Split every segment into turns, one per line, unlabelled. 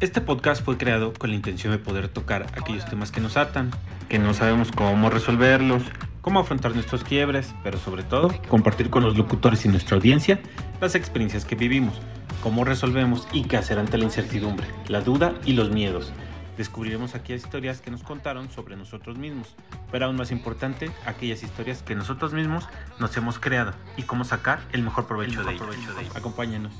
Este podcast fue creado con la intención de poder tocar aquellos temas que nos atan, que no sabemos cómo resolverlos, cómo afrontar nuestros quiebres, pero sobre todo compartir con los locutores y nuestra audiencia las experiencias que vivimos, cómo resolvemos y qué hacer ante la incertidumbre, la duda y los miedos. Descubriremos aquí historias que nos contaron sobre nosotros mismos, pero aún más importante, aquellas historias que nosotros mismos nos hemos creado y cómo sacar el mejor provecho, de, ellas. Acompáñanos.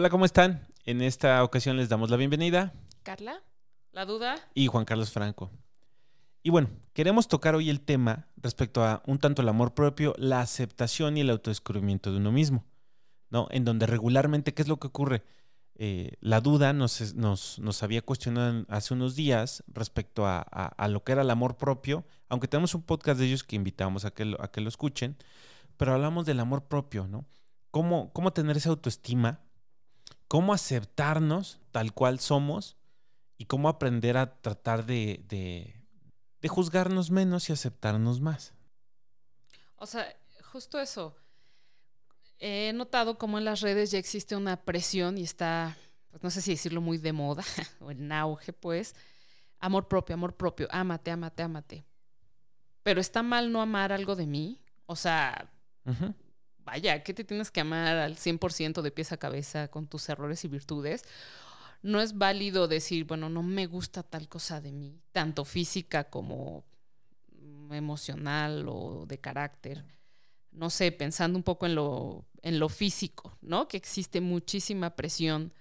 Hola, ¿cómo están? En esta ocasión les damos la bienvenida.
Carla, la duda.
Y Juan Carlos Franco. Y bueno, queremos tocar hoy el tema respecto a un tanto el amor propio, la aceptación y el autodescubrimiento de uno mismo, ¿no? En donde regularmente, ¿qué es lo que ocurre? Eh, la duda nos, nos, había cuestionado hace unos días respecto a, a, lo que era el amor propio, aunque tenemos un podcast de ellos que invitamos a que lo, a que lo escuchen, pero hablamos del amor propio, ¿no? ¿Cómo, cómo tener esa autoestima? ¿Cómo aceptarnos tal cual somos? Y cómo aprender a tratar de de juzgarnos menos y aceptarnos más.
O sea, justo eso. He notado cómo en las redes ya existe una presión y está, pues no sé si decirlo muy de moda o en auge, pues. Amor propio, amor propio, ámate, ámate, ámate. Pero está mal no amar algo de mí. O sea, vaya, ¿qué te tienes que amar al 100% de pies a cabeza con tus errores y virtudes? no es válido decir, bueno, no me gusta tal cosa de mí, tanto física como emocional o de carácter. No sé, pensando un poco en lo, en lo físico, ¿no? Que existe muchísima presión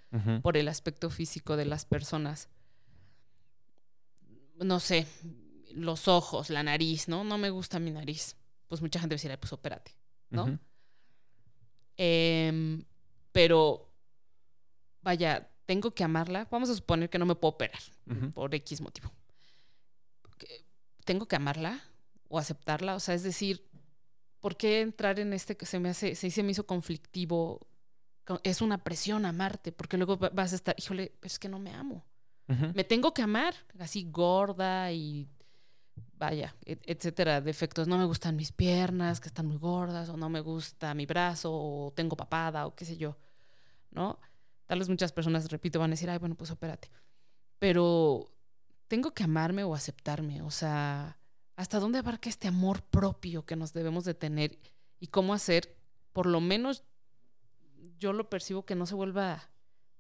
por el aspecto físico de las personas. No sé, los ojos, la nariz, ¿no? No me gusta mi nariz. Pues mucha gente decirá, pues opérate, ¿no? Em, pero, vaya, tengo que amarla, vamos a suponer que no me puedo operar por X motivo. ¿Tengo que amarla o aceptarla? O sea, es decir, ¿por qué entrar en este que se me hace, se, me hizo conflictivo? Es una presión amarte, porque luego vas a estar, híjole, es que no me amo. Me tengo que amar, así gorda y vaya, etcétera, defectos. No me gustan mis piernas, que están muy gordas, o no me gusta mi brazo, o tengo papada, o qué sé yo, ¿no? Tal vez muchas personas, repito, van a decir, ay, bueno, pues espérate. Pero tengo que amarme o aceptarme. O sea, ¿hasta dónde abarca este amor propio que nos debemos de tener? Y cómo hacer, por lo menos yo lo percibo que no se vuelva,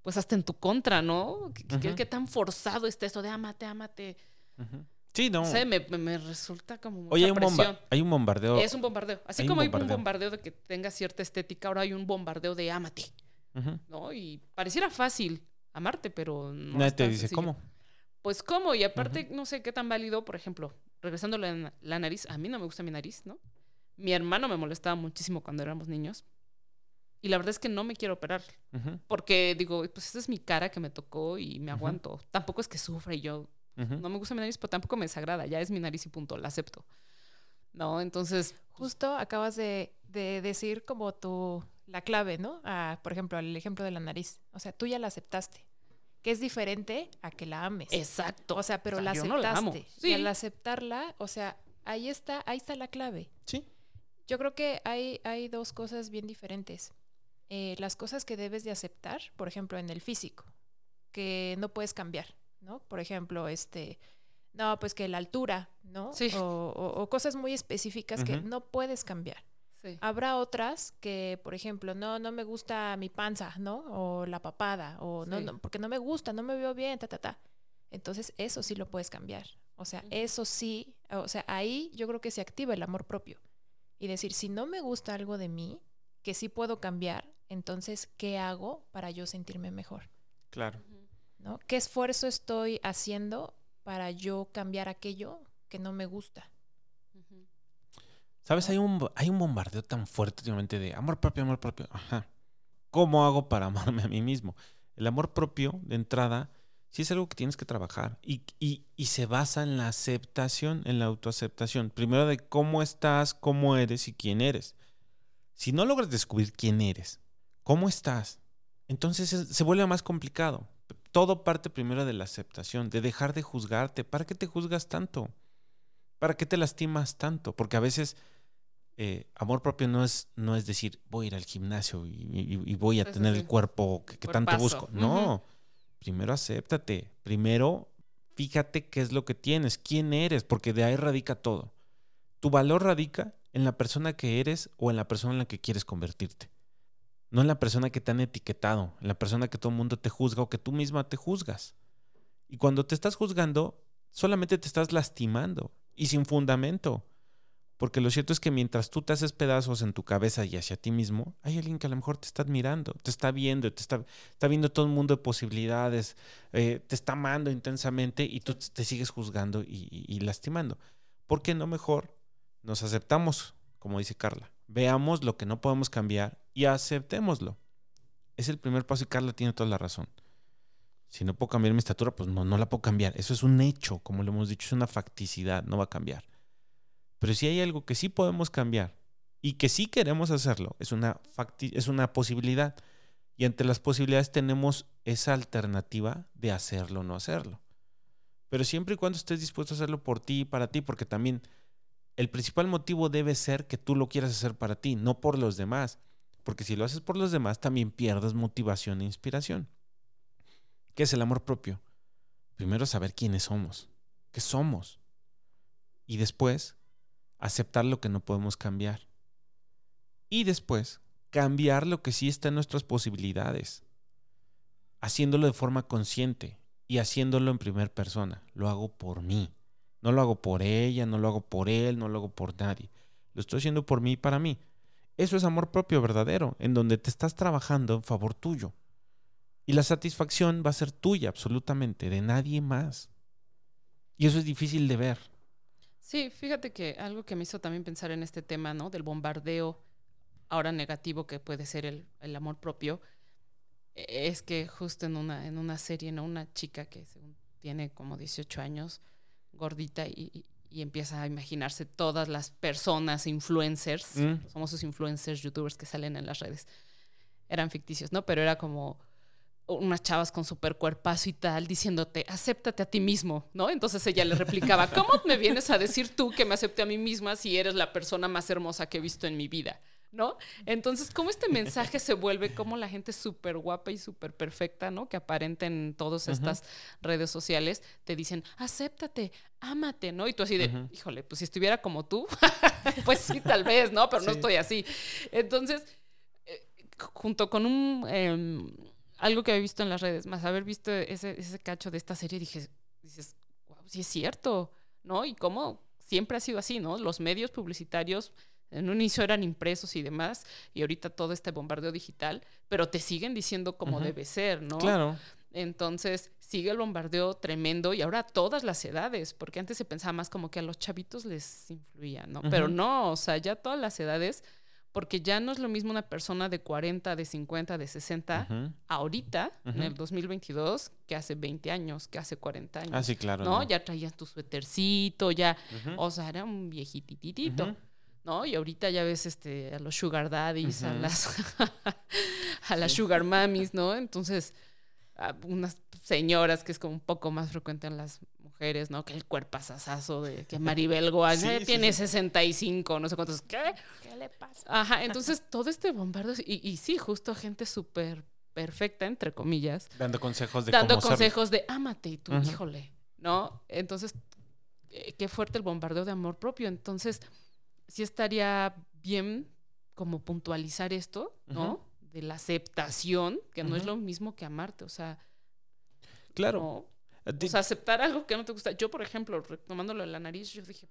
pues hasta en tu contra, ¿no? ¿Qué, tan forzado está esto de amate, amate?
Sí, no.
O sea, me, resulta como
Oye, hay un, hay un bombardeo.
Es un bombardeo. Así como hay un bombardeo de que tenga cierta estética, ahora hay un bombardeo de amate. ¿no? Y pareciera fácil amarte, pero
no. Nadie te dice cómo.
Pues cómo, y aparte, no sé qué tan válido, por ejemplo, regresando la, la, nariz, a mí no me gusta mi nariz, ¿no? Mi hermano me molestaba muchísimo cuando éramos niños. Y la verdad es que no me quiero operar. Porque digo, pues esta es mi cara que me tocó y me aguanto. Tampoco es que sufra y yo. No me gusta mi nariz, pero tampoco me desagrada. Ya es mi nariz y punto, la acepto. ¿No? Entonces.
Justo acabas de, de decir como tu la clave, ¿no? por ejemplo, el ejemplo de la nariz. O sea, tú ya la aceptaste. Que es diferente a que la ames.
Exacto.
O sea, pero la aceptaste. Y al aceptarla, o sea, ahí está, ahí está la clave.
Sí.
Yo creo que hay, hay dos cosas bien diferentes. Eh, las cosas que debes de aceptar, por ejemplo, en el físico, que no puedes cambiar, ¿no? Por ejemplo, este, no, pues que la altura, ¿no? Sí. O, cosas muy específicas que no puedes cambiar. Habrá otras que, por ejemplo, no, no me gusta mi panza, ¿no? O la papada, o no, porque no me gusta, no me veo bien, ta, ta, ta. Entonces, eso sí lo puedes cambiar. O sea, eso sí, o sea, ahí yo creo que se activa el amor propio. Y decir, si no me gusta algo de mí, que sí puedo cambiar, entonces, ¿qué hago para yo sentirme mejor?
Claro.
¿No? ¿Qué esfuerzo estoy haciendo para yo cambiar aquello que no me gusta?
¿Sabes? Hay un, hay un bombardeo tan fuerte últimamente de amor propio, amor propio. Ajá. ¿Cómo hago para amarme a mí mismo? El amor propio, de entrada, sí es algo que tienes que trabajar y, y, se basa en la aceptación, en la autoaceptación. Primero de cómo estás, cómo eres y quién eres. Si no logras descubrir quién eres, cómo estás, entonces se vuelve más complicado. Todo parte primero de la aceptación, de dejar de juzgarte. ¿Para qué te juzgas tanto? ¿Para qué te lastimas tanto? Porque a veces eh, amor propio no es, no es decir, voy a ir al gimnasio y, y- y voy a tener
sí.
el cuerpo que, que tanto busco. No, primero acéptate, primero fíjate qué es lo que tienes, quién eres, porque de ahí radica todo. Tu valor radica en la persona que eres o en la persona en la que quieres convertirte. No en la persona que te han etiquetado, en la persona que todo el mundo te juzga o que tú misma te juzgas. Y cuando te estás juzgando, solamente te estás lastimando y sin fundamento. Porque lo cierto es que mientras tú te haces pedazos en tu cabeza y hacia ti mismo, hay alguien que a lo mejor te está admirando, te está viendo, te está, viendo todo un mundo de posibilidades, eh, te está amando intensamente y tú te sigues juzgando y, y- y lastimando. ¿Por qué no mejor nos aceptamos, como dice Carla? Veamos lo que no podemos cambiar y aceptémoslo. Es el primer paso y Carla tiene toda la razón. Si no puedo cambiar mi estatura, pues no, no la puedo cambiar. Eso es un hecho, como lo hemos dicho, es una facticidad, no va a cambiar. Pero si hay algo que sí podemos cambiar y que sí queremos hacerlo, es una, facti- es una posibilidad. Y ante las posibilidades tenemos esa alternativa de hacerlo o no hacerlo. Pero siempre y cuando estés dispuesto a hacerlo por ti y para ti, porque también el principal motivo debe ser que tú lo quieras hacer para ti, no por los demás. Porque si lo haces por los demás, también pierdes motivación e inspiración. ¿Qué es el amor propio? Primero saber quiénes somos, qué somos. Y después, aceptar lo que no podemos cambiar. Y después, cambiar lo que sí está en nuestras posibilidades. Haciéndolo de forma consciente y haciéndolo en primera persona. Lo hago por mí. No lo hago por ella, no lo hago por él, no lo hago por nadie. Lo estoy haciendo por mí y para mí. Eso es amor propio verdadero, en donde te estás trabajando en favor tuyo. Y la satisfacción va a ser tuya absolutamente, de nadie más. Y eso es difícil de ver.
Sí, fíjate que algo que me hizo también pensar en este tema, ¿no? Del bombardeo ahora negativo que puede ser el, amor propio, e- es que justo en una, en una serie, ¿no? Una chica que tiene como 18 años, gordita, y, y- empieza a imaginarse todas las personas, influencers,
Mm.
los famosos influencers, youtubers que salen en las redes. Eran ficticios, ¿no? Pero era como unas chavas con super cuerpazo y tal, diciéndote, acéptate a ti mismo, ¿no? Entonces ella le replicaba, ¿cómo me vienes a decir tú que me acepte a mí misma si eres la persona más hermosa que he visto en mi vida? ¿No? Entonces, ¿cómo este mensaje se vuelve como la gente súper guapa y súper perfecta, ¿no? Que aparenta en todas estas redes sociales, te dicen, acéptate, ámate, ¿no? Y tú así de, híjole, pues si estuviera como tú, pues sí, tal vez, ¿no? Pero no estoy así. Entonces, eh, junto con un em, algo que había visto en las redes, más haber visto ese, ese cacho de esta serie, dije, dices, wow, sí es cierto, ¿no? Y cómo siempre ha sido así, ¿no? Los medios publicitarios en un inicio eran impresos y demás, y ahorita todo este bombardeo digital, pero te siguen diciendo cómo
Ujú.
debe ser, ¿no?
Claro.
Entonces sigue el bombardeo tremendo y ahora a todas las edades, porque antes se pensaba más como que a los chavitos les influía, ¿no? Pero no, o sea, ya todas las edades, porque ya no es lo mismo una persona de 40, de 50, de 60,
Ujú.
ahorita, en el 2022, que hace 20 años, que hace 40 años.
Ah, sí, claro.
¿no? Ya traías tu suétercito, ya, o sea, era un viejititito. Y ahorita ya ves este, a los sugar daddies, a las, a las
Sí.
sugar mamis, ¿no? Entonces, a unas señoras que es como un poco más frecuente en las mujeres, ¿no? Que el cuerpo asasazo de que Maribel Guas
Sí,
eh,
sí,
tiene
sí.
65, no sé cuántos, ¿qué?
¿Qué le pasa?
Ajá, entonces todo este bombardeo, y, y sí, justo gente súper perfecta, entre comillas,
Dando consejos de
dando
cómo ser.
consejos de ámate y tú,
Ujú.
híjole, ¿no? Entonces, eh, qué fuerte el bombardeo de amor propio. Entonces, sí estaría bien como puntualizar esto, ¿no? De la aceptación, que no es lo mismo que amarte, o sea,
Claro. ti-
o sea, aceptar algo que no te gusta. Yo, por ejemplo, retomándolo de la nariz, yo dije,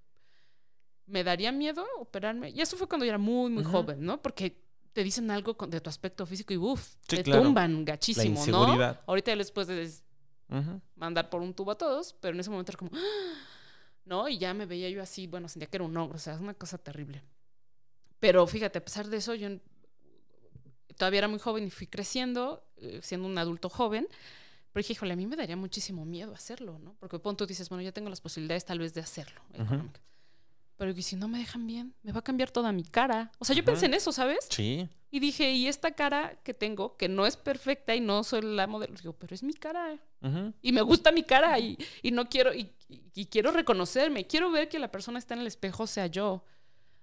me daría miedo operarme. Y eso fue cuando yo era muy, muy joven, ¿no? Porque te dicen algo de tu aspecto físico y uff,
Sí,
te
claro.
tumban
la
gachísimo, ¿no? Ahorita puedes
Ujú.
mandar por un tubo a todos, pero en ese momento era como, "Ah", ¿no? Y ya me veía yo así, bueno, sentía que era un ogro, o sea, es una cosa terrible. Pero fíjate, a pesar de eso, yo todavía era muy joven y fui creciendo, eh, siendo un adulto joven, pero dije, híjole, a mí me daría muchísimo miedo hacerlo, ¿no? Porque pon tú dices, bueno, ya tengo las posibilidades tal vez de hacerlo. Económicas. Pero ¿y si no me dejan bien? Me va a cambiar toda mi cara. O sea, yo pensé en eso, ¿sabes?
Sí.
Y dije, y esta cara que tengo, que no es perfecta y no soy la modelo, digo, pero es mi cara. Y me gusta mi cara y, y no quiero, y, y y quiero reconocerme, quiero ver que la persona está en el espejo sea yo,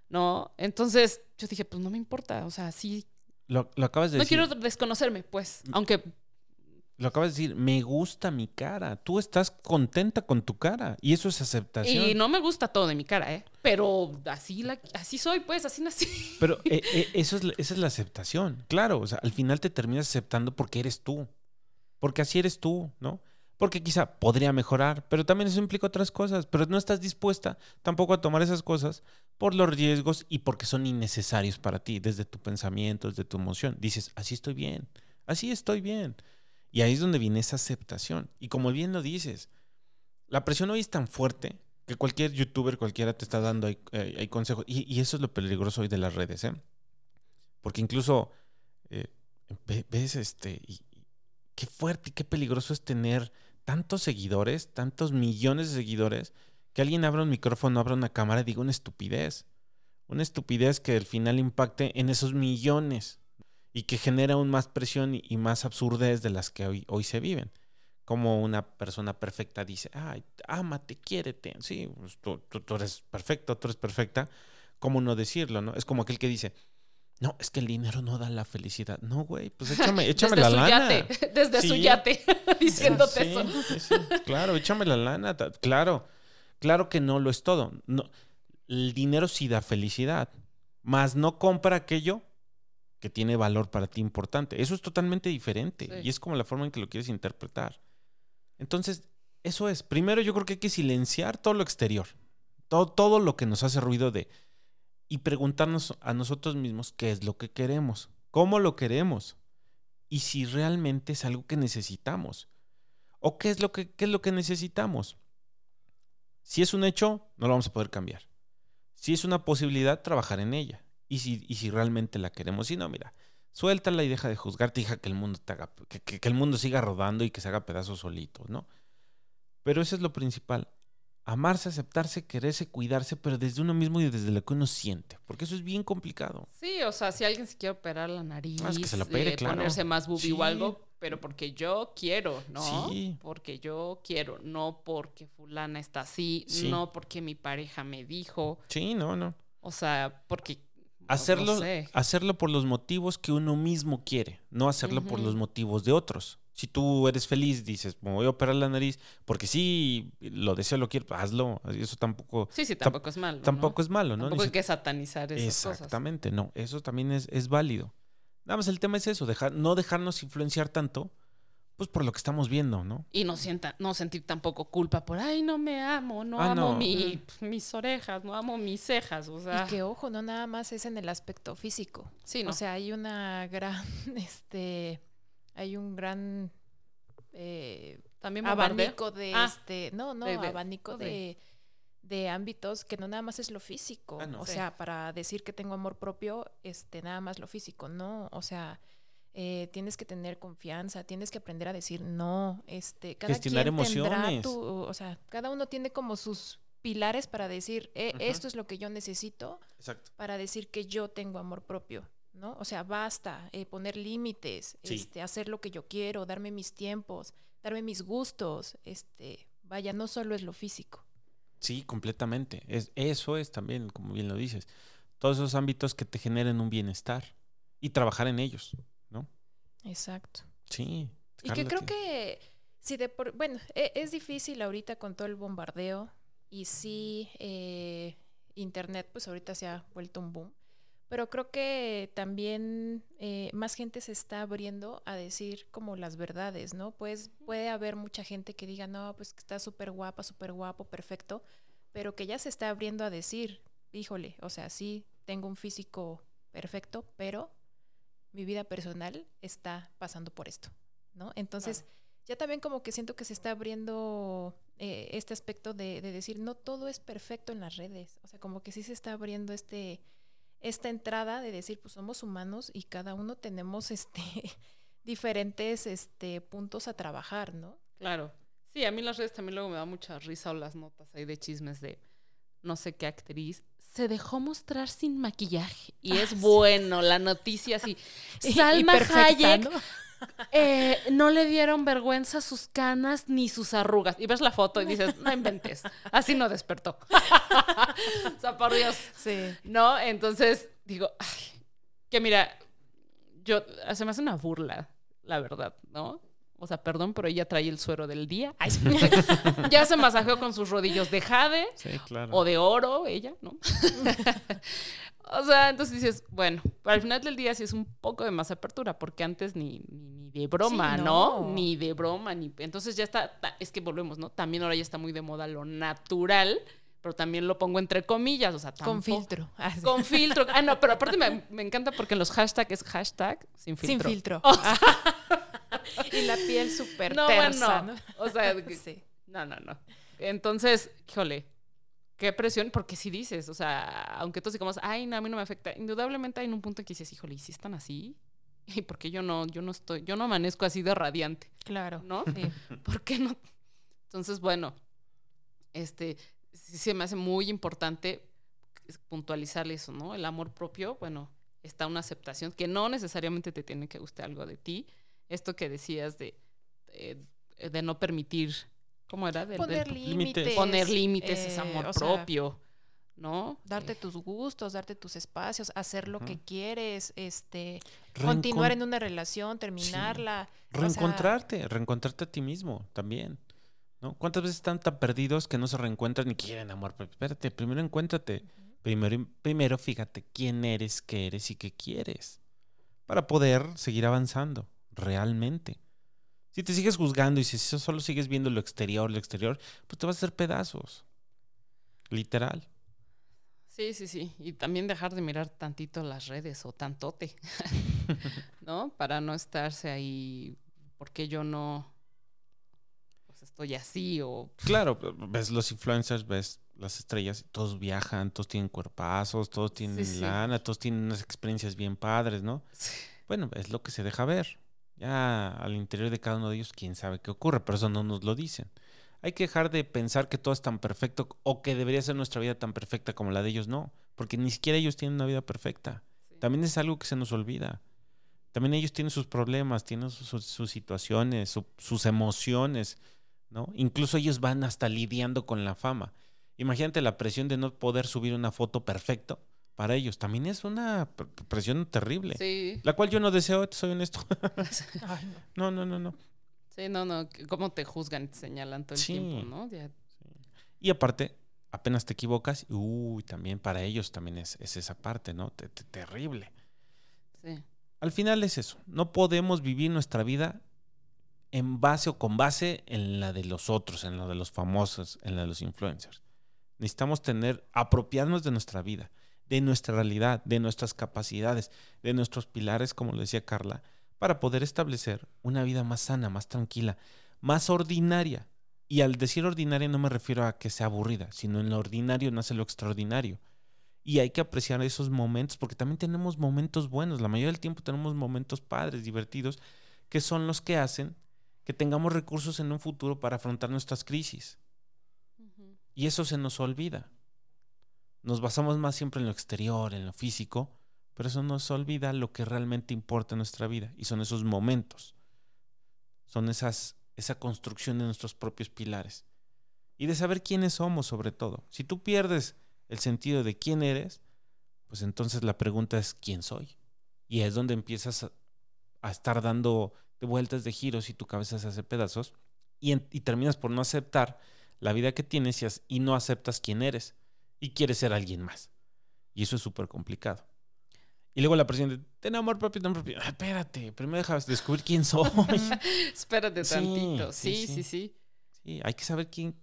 ¿no? Entonces yo dije, pues no me importa, o sea, sí.
Lo, lo acabas de
No
decir.
quiero desconocerme, pues, aunque
Lo acabas de decir. Me gusta mi cara. Tú estás contenta con tu cara. Y eso es aceptación.
Y no me gusta todo de mi cara, ¿eh? Pero así, la, así soy, pues, así nací.
Pero eh, eh, eso es, esa es la aceptación. Claro, o sea, al final te terminas aceptando porque eres tú. Porque así eres tú, ¿no? Porque quizá podría mejorar, pero también eso implica otras cosas. Pero no estás dispuesta tampoco a tomar esas cosas por los riesgos y porque son innecesarios para ti, desde tu pensamiento, desde tu emoción. Dices, así estoy bien, así estoy bien. Y ahí es donde viene esa aceptación. Y como bien lo dices, la presión hoy es tan fuerte que cualquier youtuber, cualquiera te está dando ahí, eh, consejos. Y, eso es lo peligroso hoy de las redes, ¿eh? Porque incluso eh, ve- ves este. Y, qué fuerte y qué peligroso es tener tantos seguidores, tantos millones de seguidores, que alguien abra un micrófono, abra una cámara y diga una estupidez. Una estupidez que al final impacte en esos millones y que genera aún más presión y, y más absurdez de las que hoy, hoy se viven. Como una persona perfecta dice, ay, ámate, quiérete. Sí, pues tú, tú- tú eres perfecto, tú eres perfecta. ¿Cómo no decirlo, no? Es como aquel que dice, no, es que el dinero no da la felicidad. No, güey, pues échame, échame
desde
la lana.
yate, desde su yate, diciéndote
Sí,
eso.
sí, claro, échame la lana. Claro, claro que no lo es todo. No, el dinero sí da felicidad, más no compra aquello que tiene valor para ti importante. Eso es totalmente diferente y es como la forma en que lo quieres interpretar. Entonces, eso es. Primero yo creo que hay que silenciar todo lo exterior, todo, todo lo que nos hace ruido de y preguntarnos a nosotros mismos qué es lo que queremos, cómo lo queremos y si realmente es algo que necesitamos o qué es lo que, qué es lo que necesitamos. Si es un hecho, no lo vamos a poder cambiar. Si es una posibilidad, trabajar en ella. Y si, y si realmente la queremos, si no, mira, suéltala y deja de juzgarte, deja que el mundo te haga, que, que- que el mundo siga rodando y que se haga pedazos solito, ¿no? Pero eso es lo principal. Amarse, aceptarse, quererse, cuidarse, pero desde uno mismo y desde lo que uno siente. Porque eso es bien complicado.
Sí, o sea, si alguien se quiere operar la nariz,
Ah, es que se lo opere,
eh,
claro.
ponerse más
Sí.
o algo, pero porque yo quiero, ¿no?
Sí.
Porque yo quiero, no porque fulana está así,
Sí.
no porque mi pareja me dijo,
Sí, no, no.
o sea, porque
Hacerlo,
no sé.
hacerlo por los motivos que uno mismo quiere, no hacerlo por los motivos de otros. Si tú eres feliz, dices, me voy a operar la nariz, porque sí, lo deseo, lo quiero, hazlo. Eso tampoco,
Sí, sí, tampoco es malo.
tampoco es malo, ¿no?
Tampoco hay que satanizar esas cosas.
Exactamente, no. Eso también es, es válido. Nada más el tema es eso, dejar, no dejarnos influenciar tanto, pues por lo que estamos viendo, ¿no?
Y no sienta, no sentir tampoco culpa por ay no me amo, no
Ah,
amo
no.
mi- mis orejas, no amo mis cejas. O sea,
Y que ojo, no nada más es en el aspecto físico.
sí, no.
O sea, hay una gran, este, hay un gran eh,
también
abanico de
Ah,
este, no, no,
de- de-
abanico
de-
de, de ámbitos que no nada más es lo físico.
Ah, no.
O
Sí.
sea, para decir que tengo amor propio, este, nada más lo físico, no. O sea, eh, tienes que tener confianza, tienes que aprender a decir no. Este, cada
Gestionar
quien tendrá
emociones.
tu- o sea, cada uno tiene como sus pilares para decir, eh, esto es lo que yo necesito
Exacto.
para decir que yo tengo amor propio, ¿no? O sea, basta eh, poner límites,
Sí.
este, hacer lo que yo quiero, darme mis tiempos, darme mis gustos, este, vaya, no solo es lo físico.
Sí, completamente. Es, eso es también, como bien lo dices, todos esos ámbitos que te generen un bienestar y trabajar en ellos.
Exacto.
Sí.
Y que creo que, si de por, bueno, e- es difícil ahorita con todo el bombardeo y sí, eh, Internet pues ahorita se ha vuelto un boom, pero creo que también eh, más gente se está abriendo a decir como las verdades, ¿no? Pues puede haber mucha gente que diga, no, pues que está súper guapa, súper guapo, perfecto, pero que ya se está abriendo a decir, híjole, o sea, sí, tengo un físico perfecto, pero mi vida personal está pasando por esto, ¿no? Entonces, ya también como que siento que se está abriendo eh, este aspecto de, de decir, no todo es perfecto en las redes, o sea, como que sí se está abriendo este esta entrada de decir, pues somos humanos y cada uno tenemos este diferentes este puntos a trabajar, ¿no?
Claro. Sí, a mí las redes también luego me da mucha risa o las notas ahí de chismes de no sé qué actriz se dejó mostrar sin maquillaje y
Ah,
es
sí.
bueno la noticia así. Salma Hayek
¿no?
eh, no le dieron vergüenza sus canas ni sus arrugas. Y ves la foto y dices, no inventes. Así no despertó. o sea, por Dios.
Sí.
¿No? Entonces, digo, ay, que mira, yo, se me hace una burla, la verdad, ¿no? O sea, perdón, pero ella trae el suero del día. Ay, sí. ya se masajeó con sus rodillos de jade
Sí, claro.
o de oro, ella, ¿no? o sea, entonces dices, bueno, pero al final del día sí es un poco de más apertura, porque antes ni, ni, ni de broma,
Sí,
¿no?
no.
Ni de broma, ni. Entonces ya está, es que volvemos, ¿no? También ahora ya está muy de moda lo natural, pero también lo pongo entre comillas, o sea,
Con
tampoco-
filtro. Ah, sí.
Con filtro. Ah, no, pero aparte me, me encanta porque en los hashtags es hashtag sin
Sin
filtro.
filtro. y la piel súper
No,
tersa,
bueno.
¿no?
O sea,
Sí.
no, no, no. Entonces, híjole, qué presión, porque si dices, o sea, aunque todos digamos, ay, no, a mí no me afecta, indudablemente hay un punto en que dices, híjole, ¿y si están así? ¿Y por qué yo no, yo no estoy, yo no amanezco así de radiante,
Claro.
¿no?
Sí.
¿Por qué no? Entonces, bueno, este, sí se me hace muy importante puntualizar eso, ¿no? El amor propio, bueno, está una aceptación que no necesariamente te tiene que gustar algo de ti. Esto que decías de, de, de no permitir, ¿cómo era? Del-
Poner
límites.
límites.
poner límites es
eh,
amor
o sea,
propio, ¿no?
Darte
Eh,
tus gustos, darte tus espacios, hacer lo que quieres, este,
Reencon-
continuar en una relación, terminarla. o sea,
Reencontrarte, reencontrarte a ti mismo también. ¿no? ¿Cuántas veces están tan perdidos que no se reencuentran ni quieren amor? propio? Espérate, primero encuéntrate. Primero, primero fíjate quién eres, qué eres y qué quieres. Para poder seguir avanzando realmente. Si te sigues juzgando y si solo sigues viendo lo exterior, lo exterior, pues te vas a hacer pedazos. Literal.
Sí, sí, sí. Y también dejar de mirar tantito las redes o tantote, ¿no? Para no estarse ahí, porque yo no pues estoy así o...
Claro, ves los influencers, ves las estrellas, todos viajan, todos tienen cuerpazos, todos tienen
sí.
lana, todos tienen unas experiencias bien padres, ¿no? Bueno, es lo que se deja ver. Ya al interior de cada uno de ellos, quién sabe qué ocurre, pero eso no nos lo dicen. Hay que dejar de pensar que todo es tan perfecto o que debería ser nuestra vida tan perfecta como la de ellos, no, porque ni siquiera ellos tienen una vida perfecta.
Sí.
También es algo que se nos olvida. También ellos tienen sus problemas, tienen sus, situaciones, su- sus emociones, ¿no? Incluso ellos van hasta lidiando con la fama. Imagínate la presión de no poder subir una foto perfecto para ellos. También es una pr- presión terrible.
Sí,
La cual yo no deseo, te soy honesto.
ay, no.
no, no, no, no.
sí, no, no, cómo te juzgan y te señalan todo el
Sí.
tiempo, ¿no? Ya-
Y aparte, apenas te equivocas, uy, también para ellos también es, es esa parte, ¿no? Te- te- terrible.
sí.
Al final es eso. No podemos vivir nuestra vida en base o con base en la de los otros, en la de los famosos, en la de los influencers. Necesitamos tener, apropiarnos de nuestra vida, de nuestra realidad, de nuestras capacidades, de nuestros pilares, como lo decía Carla, para poder establecer una vida más sana, más tranquila, más ordinaria. Y al decir ordinaria no me refiero a que sea aburrida, sino en lo ordinario nace lo extraordinario. Y hay que apreciar esos momentos porque también tenemos momentos buenos. La mayoría del tiempo tenemos momentos padres, divertidos, que son los que hacen que tengamos recursos en un futuro para afrontar nuestras crisis. Y eso se nos olvida. Nos basamos más siempre en lo exterior, en lo físico, pero eso nos olvida lo que realmente importa en nuestra vida. Y son esos momentos. Son esas, esa construcción de nuestros propios pilares. Y de saber quiénes somos sobre todo. Si tú pierdes el sentido de quién eres, pues entonces la pregunta es ¿quién soy? Y es donde empiezas a, estar dando vueltas de giros y tu cabeza se hace pedazos y, terminas por no aceptar la vida que tienes y no aceptas quién eres y quieres ser alguien más. Y eso es súper complicado. Y luego la presión de, ten amor propio, ten propio. Ah, espérate, primero dejas descubrir quién soy.
Espérate
Sí,
tantito.
sí,
Sí,
sí.
sí, sí.
Sí, hay que saber quién,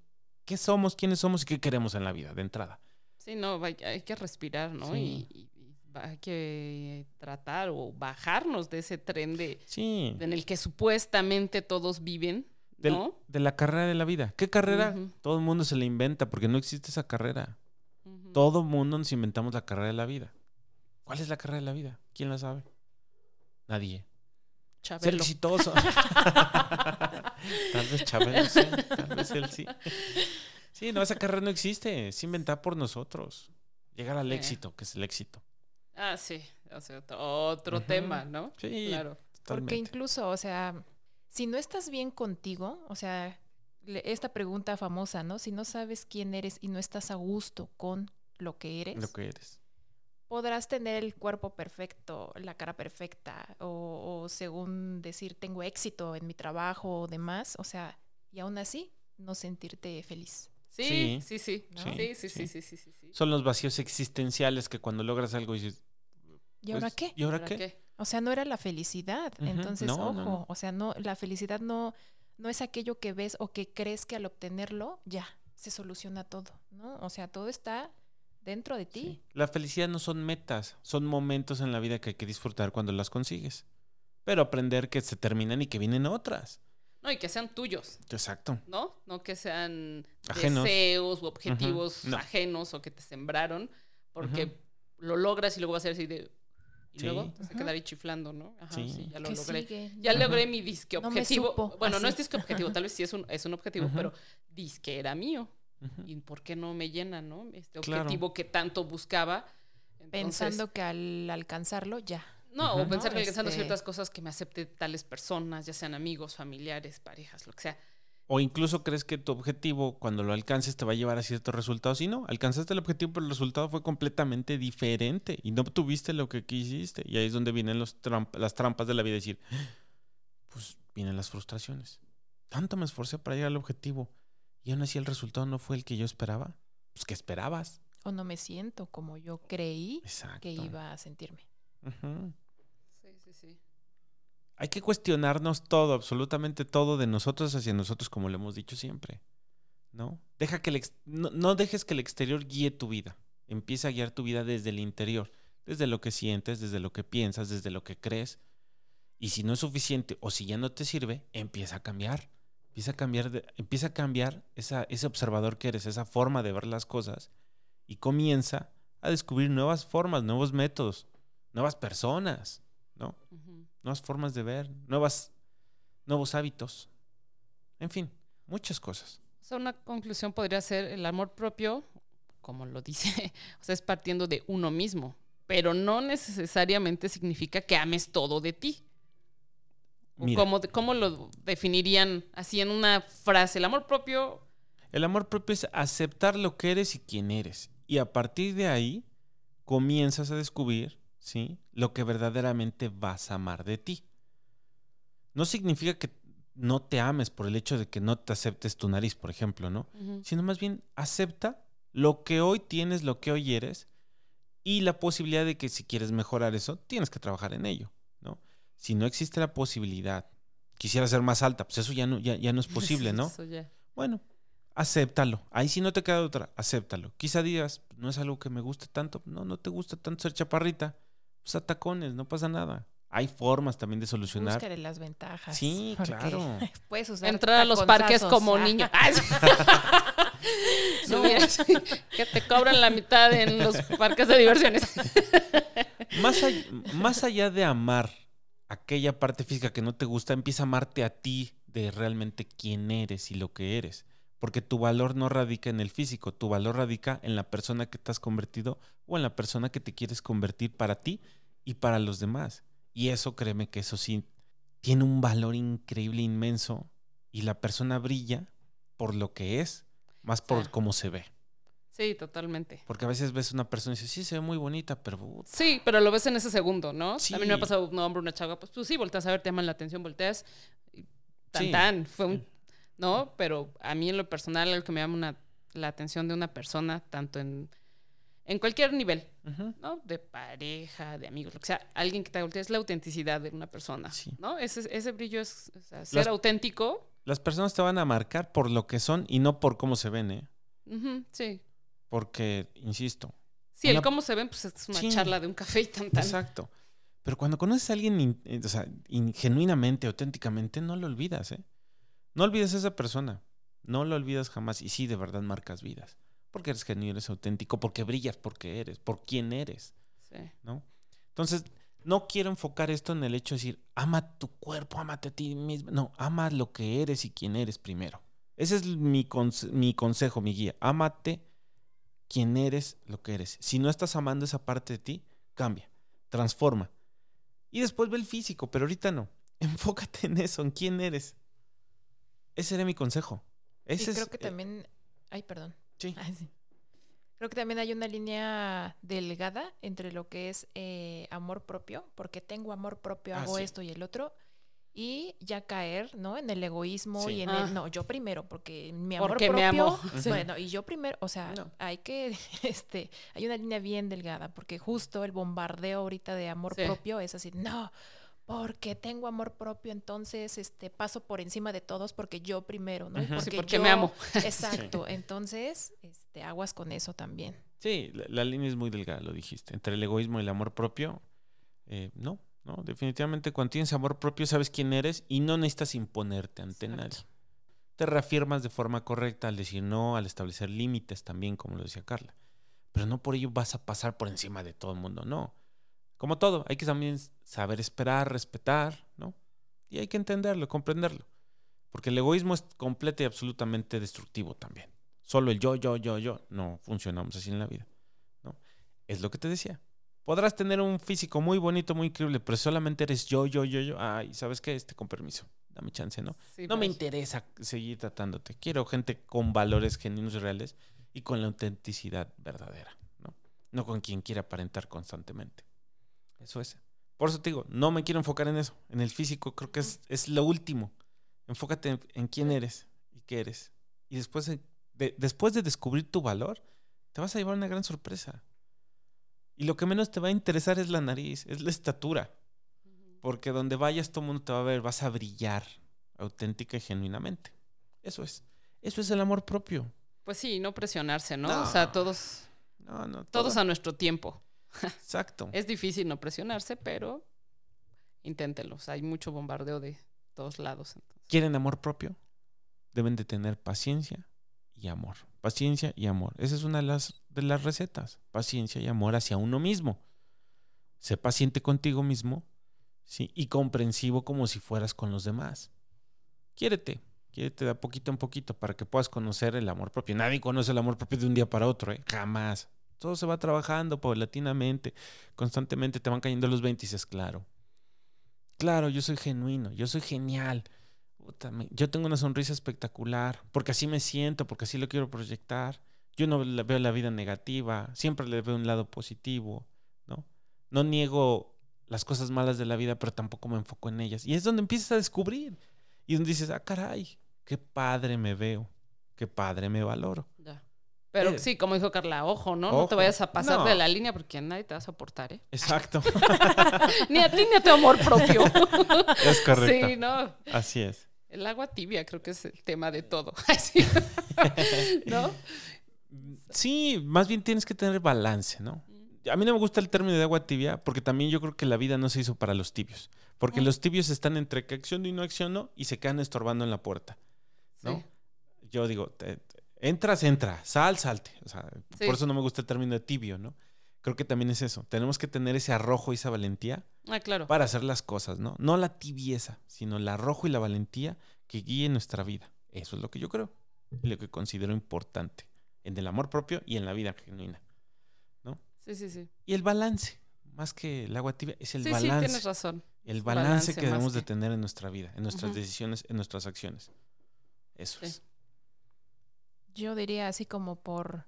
qué somos, quiénes somos y qué queremos en la vida de entrada.
Sí, no, hay, hay que respirar, ¿no? Y, y- y hay que tratar o bajarnos de ese tren de, en el que supuestamente todos viven,
del-
¿no?
de la carrera de la vida. ¿Qué carrera? Todo el mundo se la inventa porque no existe esa carrera. Todo mundo nos inventamos la carrera de la vida. ¿Cuál es la carrera de la vida? ¿Quién la sabe? Nadie. Ser
Chabelo.
exitoso. tal vez Chabelo sí, tal vez él sí. Sí, no, esa carrera no existe. Es inventada por nosotros. Llegar al éxito, que es el éxito.
Ah, sí. O sea, otro, tema, ¿no?
Sí,
Claro.
Porque incluso, o sea, si no estás bien contigo, o sea, esta pregunta famosa, ¿no? Si no sabes quién eres y no estás a gusto con lo que eres.
Lo que eres.
Podrás tener el cuerpo perfecto, la cara perfecta, o, según decir, tengo éxito en mi trabajo o demás, o sea, y aún así no sentirte feliz.
Sí, sí, sí. Sí, sí, sí, sí, sí, sí,
Son los vacíos existenciales que cuando logras algo dices.
¿Y ahora pues, qué?
¿Y ahora, qué?
O sea, no era la felicidad. Entonces, ojo, o sea, no, la felicidad no, no es aquello que ves o que crees que al obtenerlo ya se soluciona todo, ¿no? O sea, todo está dentro de ti.
La felicidad no son metas, son momentos en la vida que hay que disfrutar cuando las consigues. Pero aprender que se terminan y que vienen otras.
No, y que sean tuyos.
Exacto.
¿No? No que sean deseos u objetivos ajenos o que te sembraron, porque lo logras y luego vas a ser y luego te vas a quedar ahí chiflando, ¿no? Ajá, sí, ya lo logré. Ya logré mi disque objetivo. bueno, no es disque objetivo, tal vez sí es un, es un objetivo, pero disque era mío. ¿Y por qué no me llena, no? Este objetivo que tanto buscaba.
Pensando que al alcanzarlo ya.
No, o pensar que alcanzando este ciertas cosas que me acepte tales personas, ya sean amigos, familiares, parejas, lo que sea.
O incluso crees que tu objetivo, cuando lo alcances, te va a llevar a ciertos resultados. Y no, alcanzaste el objetivo, pero el resultado fue completamente diferente. Y no obtuviste lo que quisiste. Y ahí es donde vienen los las trampas de la vida. Decir, pues vienen las frustraciones. Tanto me esforcé para llegar al objetivo. Y aún así el resultado no fue el que yo esperaba. Pues, ¿qué esperabas?
O no me siento como yo creí que iba a sentirme.
Sí, sí, sí
hay que cuestionarnos todo, absolutamente todo de nosotros hacia nosotros, como lo hemos dicho siempre. ¿No? Deja que el no, dejes que el exterior guíe tu vida. Empieza a guiar tu vida desde el interior, desde lo que sientes, desde lo que piensas, desde lo que crees. Y si no es suficiente o si ya no te sirve, empieza a cambiar. Empieza a cambiar, empieza a cambiar ese observador que eres, esa forma de ver las cosas. Y comienza a descubrir nuevas formas, nuevos métodos, nuevas personas, ¿no? Nuevas formas de ver, nuevas, nuevos hábitos. En fin, muchas cosas.
O sea, una conclusión podría ser el amor propio, como lo dice, o sea, es partiendo de uno mismo, pero no necesariamente significa que ames todo de ti. ¿Cómo, ¿Cómo lo definirían así en una frase? El amor propio...
El amor propio es aceptar lo que eres y quién eres. Y a partir de ahí comienzas a descubrir ¿sí? Lo que verdaderamente vas a amar de ti. No significa que no te ames por el hecho de que no te aceptes tu nariz, por ejemplo, ¿no? Sino más bien acepta lo que hoy tienes, lo que hoy eres y la posibilidad de que si quieres mejorar eso, tienes que trabajar en ello, ¿no? Si no existe la posibilidad, quisiera ser más alta, pues eso ya no, ya, ya no es posible, ¿no? Bueno, acéptalo. Ahí si no te queda otra, acéptalo. Quizá digas, no es algo que me guste tanto, no, no te gusta tanto ser chaparrita pues a tacones, no pasa nada. Hay formas también de solucionar.
Búscale las ventajas.
Sí, claro.
Puedes usar
Entrar a los parques como niño. que te cobran la mitad en los parques de diversiones.
más, allá, más allá de amar aquella parte física que no te gusta, empieza a amarte a ti de realmente quién eres y lo que eres. Porque tu valor no radica en el físico, tu valor radica en la persona que te has convertido o en la persona que te quieres convertir para ti y para los demás. Y eso, créeme que eso sí, tiene un valor increíble, inmenso, y la persona brilla por lo que es, más por cómo se ve.
Sí, totalmente.
Porque a veces ves una persona y dices, sí, se ve muy bonita, pero...
Sí, pero lo ves en ese segundo, ¿no? A mí me ha pasado un hombre, una chava, pues tú sí, volteas a ver, te llaman la atención, volteas, tan, tan, fue un ¿no? Pero a mí en lo personal, algo que me llama la atención de una persona, tanto en, en cualquier nivel, ¿no? De pareja, de amigos, lo que sea, alguien que te voltea es la autenticidad de una persona, ¿no? Ese, ese brillo es ser auténtico.
Las personas te van a marcar por lo que son y no por cómo se ven, ¿eh?
sí.
Porque, insisto.
Sí, el cómo se ven, pues es una charla de un café y tan, tan.
Exacto. Pero cuando conoces a alguien, eh, o sea, genuinamente, auténticamente, no lo olvidas, ¿eh? No olvides a esa persona. No lo olvidas jamás. Y sí, de verdad marcas vidas. Porque eres genuino, eres auténtico, porque brillas porque eres, por quién eres. Sí. ¿No? Entonces, no quiero enfocar esto en el hecho de decir, ama tu cuerpo, amate a ti mismo. No, ama lo que eres y quién eres primero. Ese es mi, mi consejo, mi guía. Ámate quién eres, lo que eres. Si no estás amando esa parte de ti, cambia, transforma. Y después ve el físico, pero ahorita no. Enfócate en eso, en quién eres. Ese sería mi consejo. Ese
y
es,
creo que
eh,
también. Ay, perdón.
sí.
Ah, sí. Creo que también hay una línea delgada entre lo que es eh, amor propio, porque tengo amor propio,
Ah,
hago
sí.
esto y el otro, y ya caer, ¿no? En el egoísmo
Sí.
y en
Ah.
el no, yo primero, porque mi amor
Porque
propio,
me amo.
Bueno, y yo primero, o sea,
No.
hay que, este, hay una línea bien delgada, porque justo el bombardeo ahorita de amor
Sí.
propio es así, no, porque tengo amor propio, entonces, este, paso por encima de todos porque yo primero, ¿no?
Sí,
porque yo-
me amo.
Exacto, entonces, este, aguas con eso también.
Sí, la, la línea es muy delgada, lo dijiste. Entre el egoísmo y el amor propio, eh, no, no. Definitivamente cuando tienes amor propio sabes quién eres y no necesitas imponerte ante
Exacto.
nadie. Te reafirmas de forma correcta al decir no, al establecer límites también, como lo decía Carla. Pero no por ello vas a pasar por encima de todo el mundo, no. Como todo, hay que también saber esperar, respetar, ¿no? Y hay que entenderlo, comprenderlo. Porque el egoísmo es completo y absolutamente destructivo también. Solo el yo, yo, yo, yo. No funcionamos así en la vida. ¿no? Es lo que te decía. Podrás tener un físico muy bonito, muy increíble, pero solamente eres yo, yo, yo, yo. Ay, ¿sabes qué? Este, con permiso. Dame chance, ¿no?
Sí,
No me
bye.
interesa seguir tratándote. Quiero gente con valores genuinos y reales y con la autenticidad verdadera, ¿no? No con quien quiera aparentar constantemente. Eso es. Por eso te digo, no me quiero enfocar en eso. En el físico creo que es, es lo último. Enfócate en, en quién eres y qué eres. Y después de, de- después de descubrir tu valor, te vas a llevar una gran sorpresa. Y lo que menos te va a interesar es la nariz, es la estatura. Porque donde vayas todo el mundo te va a ver, vas a brillar auténtica y genuinamente. Eso es. Eso es el amor propio.
Pues sí, no presionarse, ¿no?
No.
O sea, todos,
No, no.
todos
todo-
a nuestro tiempo.
Exacto.
Es difícil no presionarse, pero inténtelo. O sea, hay mucho bombardeo de todos lados. entonces.
¿Quieren amor propio? Deben de tener paciencia y amor. Paciencia y amor. Esa es una de las, de las recetas. Paciencia y amor hacia uno mismo. Sé paciente contigo mismo ¿sí? y comprensivo como si fueras con los demás. Quiérete. Quiérete de a poquito en poquito para que puedas conocer el amor propio. Nadie conoce el amor propio de un día para otro, ¿eh? Jamás. Todo se va trabajando paulatinamente. Constantemente te van cayendo los 20 y dices, claro. Claro, yo soy genuino, yo soy genial. Yo tengo una sonrisa espectacular, porque así me siento, porque así lo quiero proyectar. Yo no veo la vida negativa, siempre le veo un lado positivo, ¿no? No niego las cosas malas de la vida, pero tampoco me enfoco en ellas. Y es donde empiezas a descubrir. Y donde dices, ah, caray, qué padre me veo, qué padre me valoro.
Pero
Eh.
sí, como dijo Carla, ojo, ¿no? No te vayas a pasar
No.
de la línea porque nadie te vas a soportar, ¿eh?
Exacto.
ni a ti ni a tu amor propio.
es correcto.
Sí, no.
Así es.
El agua tibia creo que es el tema de todo. ¿No?
Sí, más bien tienes que tener balance, ¿no? A mí no me gusta el término de agua tibia porque también yo creo que la vida no se hizo para los tibios. Porque los tibios están entre que acciono y no acciono y se quedan estorbando en la puerta. ¿no?
Sí.
Yo digo, te- te- entras, entra, sal, salte. O sea,
Sí.
por eso no me gusta el término de tibio, ¿no? Creo que también es eso. Tenemos que tener ese arrojo y esa valentía
Ah, claro.
para hacer las cosas, ¿no? No la tibieza, sino el arrojo y la valentía que guíe nuestra vida. Eso es lo que yo creo y lo que considero importante en el amor propio y en la vida genuina.
Sí, sí, sí.
Y el balance, más que el agua tibia, es el
sí, sí,
balance.
tienes razón.
el balance,
balance
que debemos de tener en nuestra vida, en nuestras decisiones, en nuestras acciones. Eso
Sí.
es.
Yo diría así como por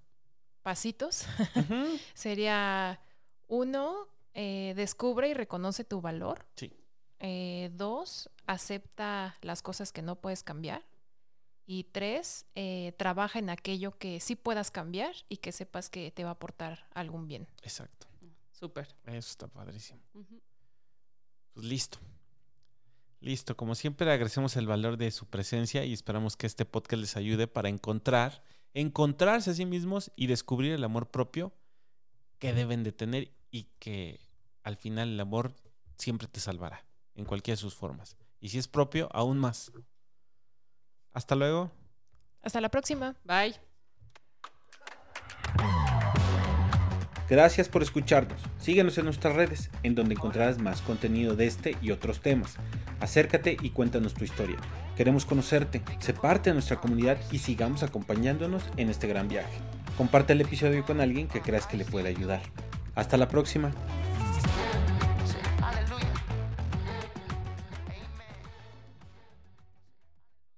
pasitos. Sería uno, eh, descubre y reconoce tu valor.
Sí.
Eh, dos, acepta las cosas que no puedes cambiar. Y tres, eh, trabaja en aquello que sí puedas cambiar y que sepas que te va a aportar algún bien.
Exacto.
Súper.
Eso está padrísimo. Pues listo. Listo. Como siempre, agradecemos el valor de su presencia y esperamos que este podcast les ayude para encontrar, encontrarse a sí mismos y descubrir el amor propio que deben de tener y que al final el amor siempre te salvará en cualquiera de sus formas. Y si es propio, aún más. Hasta luego.
Hasta la próxima.
Bye.
Gracias por escucharnos. Síguenos en nuestras redes, en donde encontrarás más contenido de este y otros temas. Acércate y cuéntanos tu historia. Queremos conocerte, sé parte de nuestra comunidad y sigamos acompañándonos en este gran viaje. Comparte el episodio con alguien que creas que le pueda ayudar. Hasta la próxima.